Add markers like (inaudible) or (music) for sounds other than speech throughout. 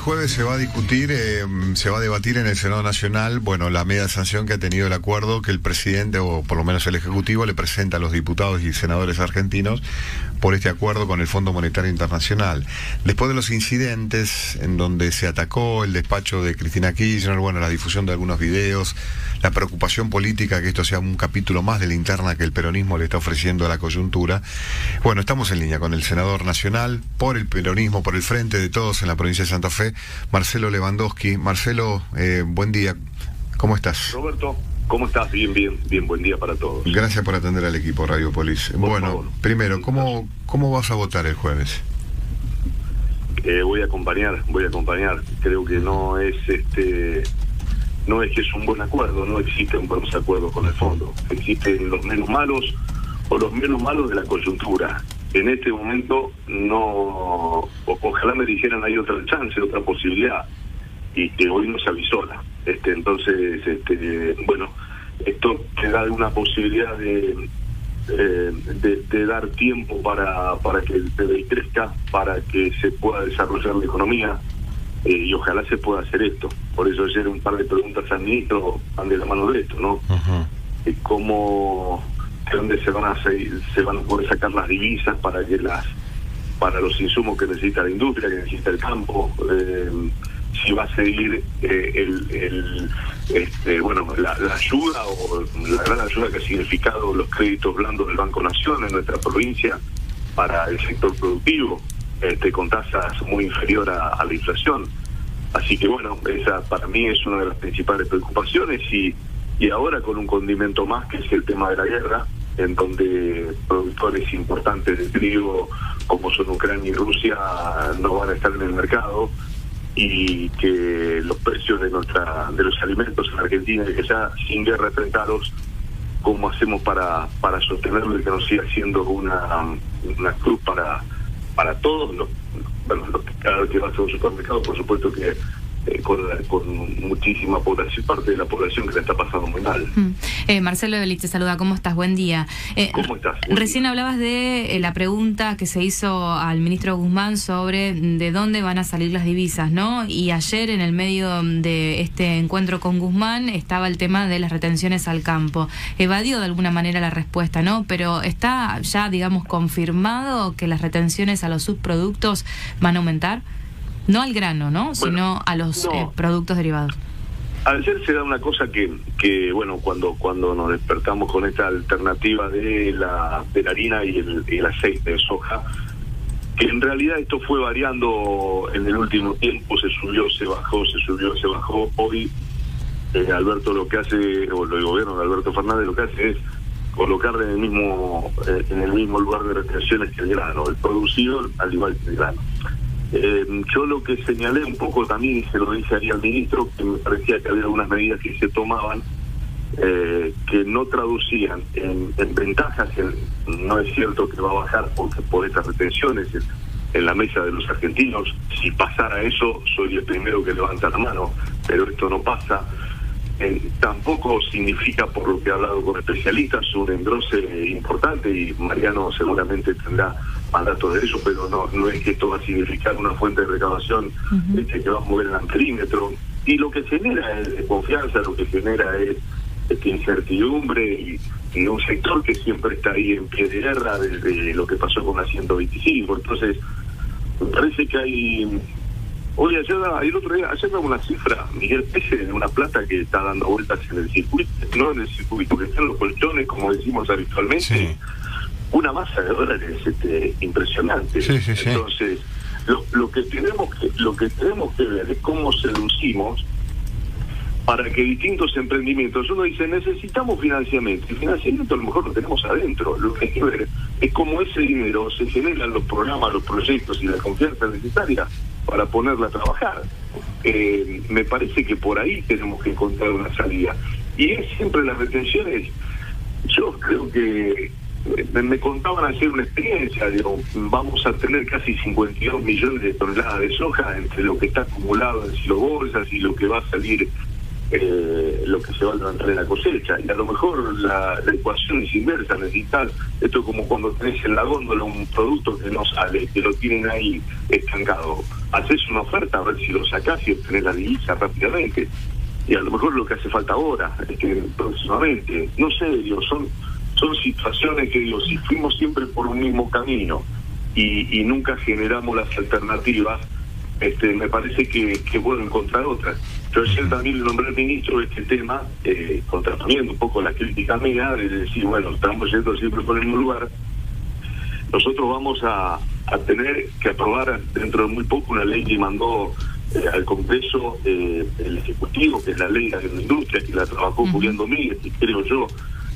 jueves se va a discutir, eh, se va a debatir en el Senado Nacional, bueno, la media sanción que ha tenido el acuerdo que el presidente, o por lo menos el Ejecutivo, le presenta a los diputados y senadores argentinos por este acuerdo con el Fondo Monetario Internacional. Después de los incidentes en donde se atacó el despacho de Cristina Kirchner, bueno, la difusión de algunos videos, la preocupación política que esto sea un capítulo más de la interna que el peronismo le está ofreciendo a la coyuntura. Bueno, estamos en línea con el senador nacional por el peronismo, por el frente de todos en la provincia de Santa Fe, Marcelo Lewandowski. Marcelo, eh, buen día. ¿Cómo estás? Roberto, ¿cómo estás? Bien, bien, bien, buen día para todos. Gracias por atender al equipo Radio Polis. bueno, primero, ¿cómo, ¿cómo vas a votar el jueves? Eh, voy a acompañar, voy a acompañar. Creo que no es este no es que es un buen acuerdo, no existen buenos acuerdos con el fondo. Existen los menos malos o los menos malos de la coyuntura en este momento no, ojalá me dijeran hay otra chance, otra posibilidad, y que hoy no se avisora. Este, entonces, este, bueno, esto te da una posibilidad de, eh, de, dar tiempo para, para que el PBI crezca, para que se pueda desarrollar la economía, eh, y ojalá se pueda hacer esto. Por eso ayer un par de preguntas al ministro van de la mano de esto, ¿no? ¿Cómo donde se van a se van a poder sacar las divisas para que las para los insumos que necesita la industria, que necesita el campo, eh, si va a seguir eh, el, este, bueno la, ayuda o la gran ayuda que ha significado los créditos blandos del Banco Nación en nuestra provincia para el sector productivo, este, con tasas muy inferior a la inflación. Así que bueno, esa para mí es una de las principales preocupaciones y, y ahora con un condimento más que es el tema de la guerra, en donde productores importantes de trigo como son Ucrania y Rusia no van a estar en el mercado y que los precios de nuestra de los alimentos en Argentina que ya sin guerra enfrentados cómo hacemos para para sostenerlo y que no siga siendo una una cruz para para todos los que cada vez que vas a un supermercado por supuesto que eh, con, muchísima población, parte de la población que le está pasando muy mal. Mm. Eh, Marcelo Ebelich te saluda, ¿cómo estás? Buen día. Eh, ¿Cómo estás? recién hablabas de la pregunta que se hizo al ministro Guzmán sobre de dónde van a salir las divisas, ¿no? Y ayer en el medio de este encuentro con Guzmán estaba el tema de las retenciones al campo. Evadió de alguna manera la respuesta, ¿no? Pero está ya, digamos, confirmado que las retenciones a los subproductos van a aumentar. No al grano, ¿no? Sino a los eh, productos derivados. Ayer se da una cosa que, que bueno, cuando cuando nos despertamos con esta alternativa de la, de la harina y el, aceite de soja, que en realidad esto fue variando en el último tiempo, se subió, se bajó, se subió, se bajó. Hoy eh, Alberto lo que hace, o el gobierno de Alberto Fernández lo que hace es colocar en el mismo eh, en el mismo lugar de retenciones que el grano, el producido al igual que el grano. Eh, yo lo que señalé un poco también, se lo dije al ministro, que me parecía que había algunas medidas que se tomaban eh, que no traducían en, ventajas, no es cierto que va a bajar porque por estas retenciones en, la mesa de los argentinos, si pasara eso, soy el primero que levanta la mano, pero esto no pasa. Eh, tampoco significa, por lo que he hablado con especialistas, un engrose importante y Mariano seguramente tendrá mandatos de eso, pero no no es que esto va a significar una fuente de recaudación este, que va a mover el amperímetro. Y lo que genera es confianza, lo que genera es, incertidumbre y, un sector que siempre está ahí en pie de guerra desde lo que pasó con la 125. Entonces, me parece que hay Oye, ayer, el otro día, ayer daba una cifra, Miguel de una plata que está dando vueltas en el circuito, no en el circuito, que están los colchones, como decimos habitualmente. Una masa de dólares este, impresionante. Entonces, lo, lo, que tenemos que lo que tenemos que ver es cómo seducimos para que distintos emprendimientos, uno dice, necesitamos financiamiento, y financiamiento a lo mejor lo tenemos adentro, lo que hay que ver es cómo ese dinero se generan los programas, los proyectos y la confianza necesaria para ponerla a trabajar. Eh, me parece que por ahí tenemos que encontrar una salida. Y es siempre las retenciones. Yo creo que eh, me contaban hacer una experiencia, digo, vamos a tener casi 52 millones de toneladas de soja entre lo que está acumulado en bolsas y lo que va a salir eh, lo que se va a levantar en la cosecha. Y a lo mejor la, ecuación es inversa, necesitas, esto es como cuando tenés en la góndola un producto que no sale, que lo tienen ahí estancado. Haces una oferta a ver si lo sacás y obtenés la divisa rápidamente. Y a lo mejor lo que hace falta ahora, es que próximamente, no sé, digo, son, son situaciones que digo, si fuimos siempre por un mismo camino y, y nunca generamos las alternativas, este, me parece que, que puedo encontrar otras. Yo ayer también le nombré al ministro de este tema, eh, contraponiendo un poco la crítica mía, de decir, bueno, estamos yendo siempre por el mismo lugar. Nosotros vamos a, tener que aprobar dentro de muy poco una ley que mandó eh, al Congreso eh, el Ejecutivo, que es la ley de la industria, que la trabajó Julián Domínguez, y creo yo,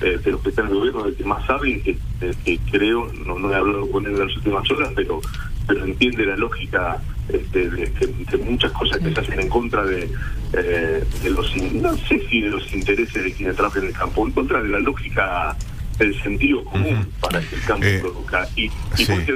eh, de los que están en el gobierno, el que más saben, que, que creo, no, no he hablado con él en las últimas horas, pero, pero entiende la lógica este, de, muchas cosas que se hacen en contra de, eh, de los, no sé si de los intereses de quienes trabajan en el campo, en contra de la lógica del sentido común para que el campo eh, produzca. Y, y por qué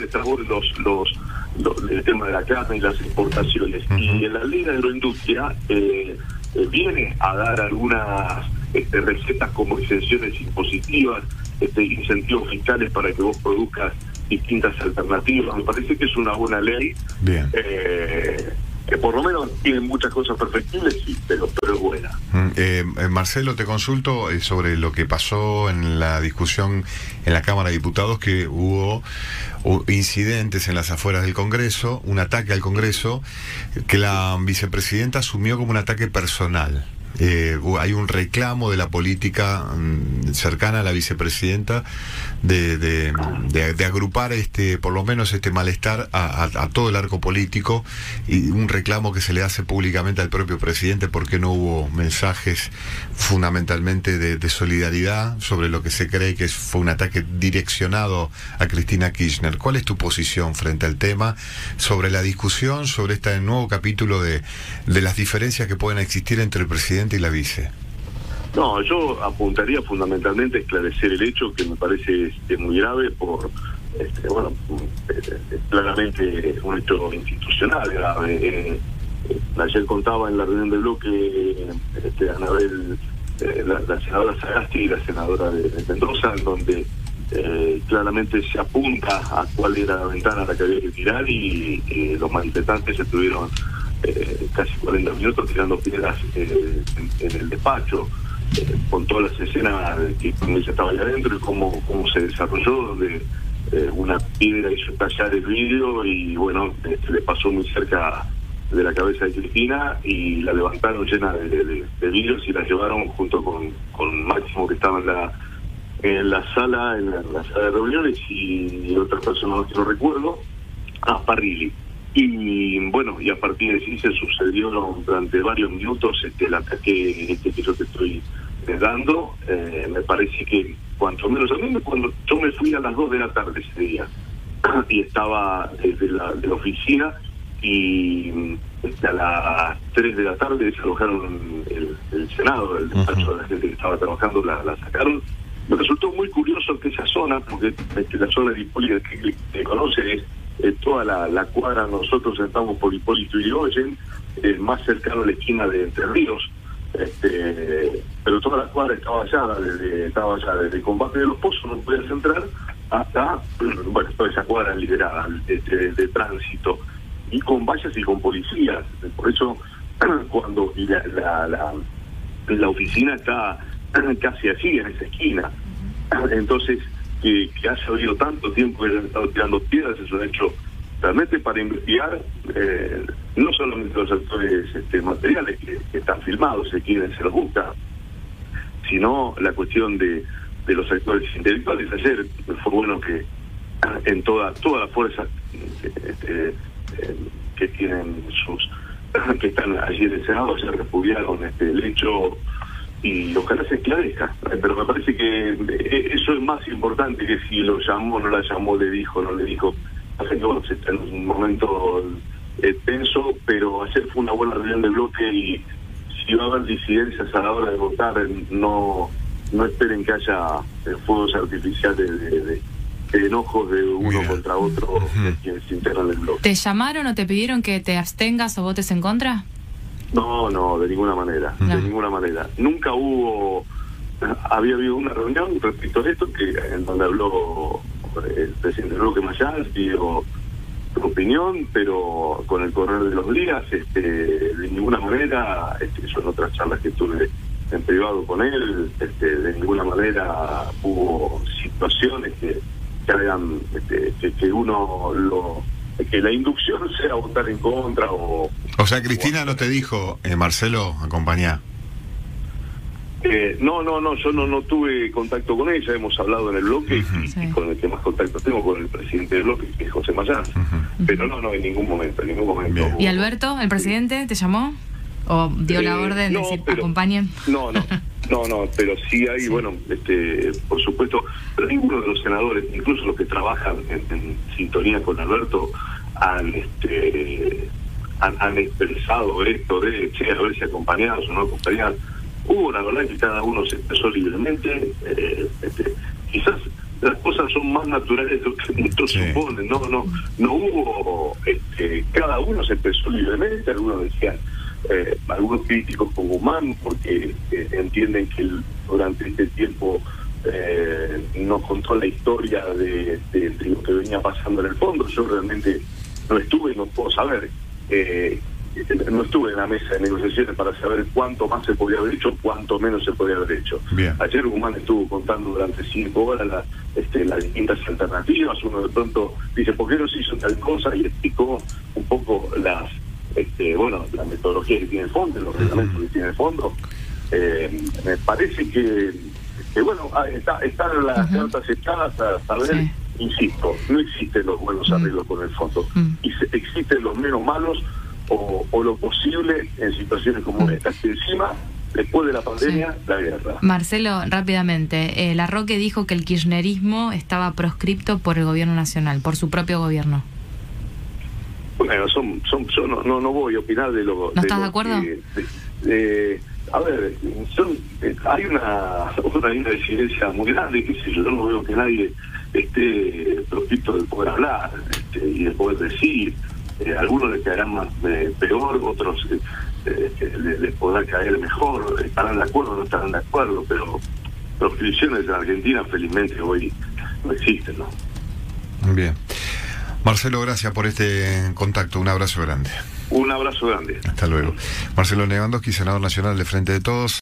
los, los, el tema de la carne y las exportaciones. Y en la ley de agroindustria eh, eh, viene a dar algunas este, recetas como exenciones impositivas, este, incentivos fiscales para que vos produzcas distintas alternativas. Me parece que es una buena ley. Bien. Eh, que por lo menos tiene muchas cosas perfectibles, sí, pero, pero es buena. Mm, eh, eh, Marcelo, te consulto sobre lo que pasó en la discusión en la Cámara de Diputados, que hubo incidentes en las afueras del Congreso, un ataque al Congreso, que la vicepresidenta asumió como un ataque personal. Eh, hay un reclamo de la política mm, cercana a la vicepresidenta de, agrupar este, por lo menos este malestar a, todo el arco político y un reclamo que se le hace públicamente al propio presidente porque no hubo mensajes fundamentalmente de, solidaridad sobre lo que se cree que fue un ataque direccionado a Cristina Kirchner. ¿Cuál es tu posición frente al tema sobre la discusión sobre este nuevo capítulo de, de las diferencias que pueden existir entre el presidente y la vice? No, yo apuntaría fundamentalmente a esclarecer el hecho que me parece este, muy grave por, este, bueno, eh, claramente un hecho institucional grave. Eh, eh, ayer contaba en la reunión de bloque este, Anabel, la, senadora Sagasti y la senadora de, Mendoza, en donde claramente se apunta a cuál era la ventana a la que había que tirar y los manifestantes estuvieron eh, casi 40 minutos tirando piedras eh, en, el despacho, eh, con todas las escenas que ella estaba allá adentro y cómo, cómo se desarrolló, donde una piedra hizo estallar el vidrio y bueno, le pasó muy cerca de la cabeza de Cristina y la levantaron llena de, vidrios y la llevaron junto con, con Máximo que estaba en la en la sala, en la, sala de reuniones y, otras personas que no recuerdo, a Parrilli. Y bueno, y a partir de ahí se sucedió durante varios minutos este, el ataque este que yo te estoy dando. Eh, me parece que, cuanto menos, a mí cuando yo me fui a las 2 de la tarde ese día (clears throat) y estaba desde la, de la oficina y este, a las 3 de la tarde desalojaron el, el Senado, el despacho de la gente que estaba trabajando, la, sacaron. Me resultó muy curioso que esa zona, porque este, la zona de Hipólito que, que conoce es eh, toda la, cuadra, nosotros estamos por Hipólito y Oyen, eh, más cercano a la esquina de Entre Ríos, este, pero toda la cuadra estaba allá, desde, estaba allá desde el combate de los pozos, no podías entrar, hasta, (clears throat) bueno, toda esa cuadra liberada de, de, tránsito, y con vallas y con policías. Por eso, (clears throat) cuando la, la, la oficina está (clears throat) casi así, en esa esquina. Entonces, que, que haya habido tanto tiempo que hayan estado tirando piedras es un hecho realmente para investigar eh, no solamente los actores este, materiales que, están filmados y quienes se los busca, sino la cuestión de, de los actores intelectuales. Ayer fue bueno que en toda toda la fuerza este, eh, que tienen sus que están allí en el Senado se repudiaron este, el hecho y ojalá se esclarezca. Pero me parece que eh, eso es más importante que si lo llamó, no la llamó, le dijo, no le dijo. Hace que bueno, se está en un momento eh, tenso, pero ayer fue una buena reunión de bloque y si va a haber disidencias a la hora de votar, no no esperen que haya eh, fuegos artificiales de, de, enojos de uno contra otro quienes integran el bloque. ¿Te llamaron o te pidieron que te abstengas o votes en contra? No, no, de ninguna manera, No. de ninguna manera. Nunca hubo, había habido una reunión respecto a esto que en donde habló el presidente Roque Mayán, dio su opinión, pero con el correr de los días, este, de ninguna manera, este, son otras charlas que tuve en privado con él, este, de ninguna manera hubo situaciones que, que hagan este, que, que uno lo que la inducción (laughs) sea votar en contra o O sea, Cristina no te dijo, eh, Marcelo, acompañá. Eh, no, no, no, yo no, no tuve contacto con ella, hemos hablado en el bloque y, Sí. y con el que más contacto tengo con el presidente del bloque, que es José Mayán. Pero no, no, en ningún momento, en ningún momento. Bien. ¿Y Alberto, el presidente, te llamó? ¿O dio la Eh, orden de no, decir, pero- acompañen? No, no, no, no, pero sí hay, (laughs) bueno, este, por supuesto, pero ninguno de los senadores, incluso los que trabajan en, en sintonía con Alberto, han, este, han, han expresado esto de, che, a ver si acompañados o no acompañados. Hubo, la verdad, que cada uno se expresó libremente, eh, este, quizás las cosas son más naturales de lo que muchos Sí. suponen, no, no, no hubo, este, cada uno se expresó libremente, algunos decían, eh, algunos críticos con Guzmán porque eh, entienden que durante este tiempo eh, nos contó la historia de, de- de lo que venía pasando en el fondo. Yo realmente no estuve, no puedo saber, eh, no estuve en la mesa de negociaciones para saber cuánto más se podía haber hecho, cuánto menos se podía haber hecho. Bien. Ayer Guzmán estuvo contando durante cinco horas la- este, las distintas alternativas. Uno de pronto dice, ¿por qué no se hizo tal cosa? Y explicó un poco las, este, bueno, la metodología que tiene el fondo, los reglamentos que tiene el fondo. Eh, me parece que, que bueno, ah, está, están las cartas echadas a saber, Sí. insisto, no existen los buenos Mm. arreglos con el fondo. Mm. Y se- existen los menos malos o, o lo posible en situaciones como Mm. esta. Que encima, después de la pandemia, la guerra. Marcelo, rápidamente, eh, La Roque dijo que el kirchnerismo estaba proscripto por el gobierno nacional, por su propio gobierno. Bueno, son, son, yo no, no, no voy a opinar de lo. ¿No estás lo de acuerdo? que- de- de- a ver, son, eh, hay una, una, una disidencia muy grande, que si yo no veo que nadie esté proscripto de poder hablar este, y de poder decir. Eh, algunos les caerán más eh, peor, otros eh, eh, les podrá caer mejor, estarán de acuerdo o no estarán de acuerdo, pero proscripciones en Argentina felizmente hoy no existen, ¿no? Bien. Marcelo, gracias por este contacto. Un abrazo grande. Un abrazo grande. Hasta luego. Marcelo Lewandowski, senador nacional de Frente de Todos.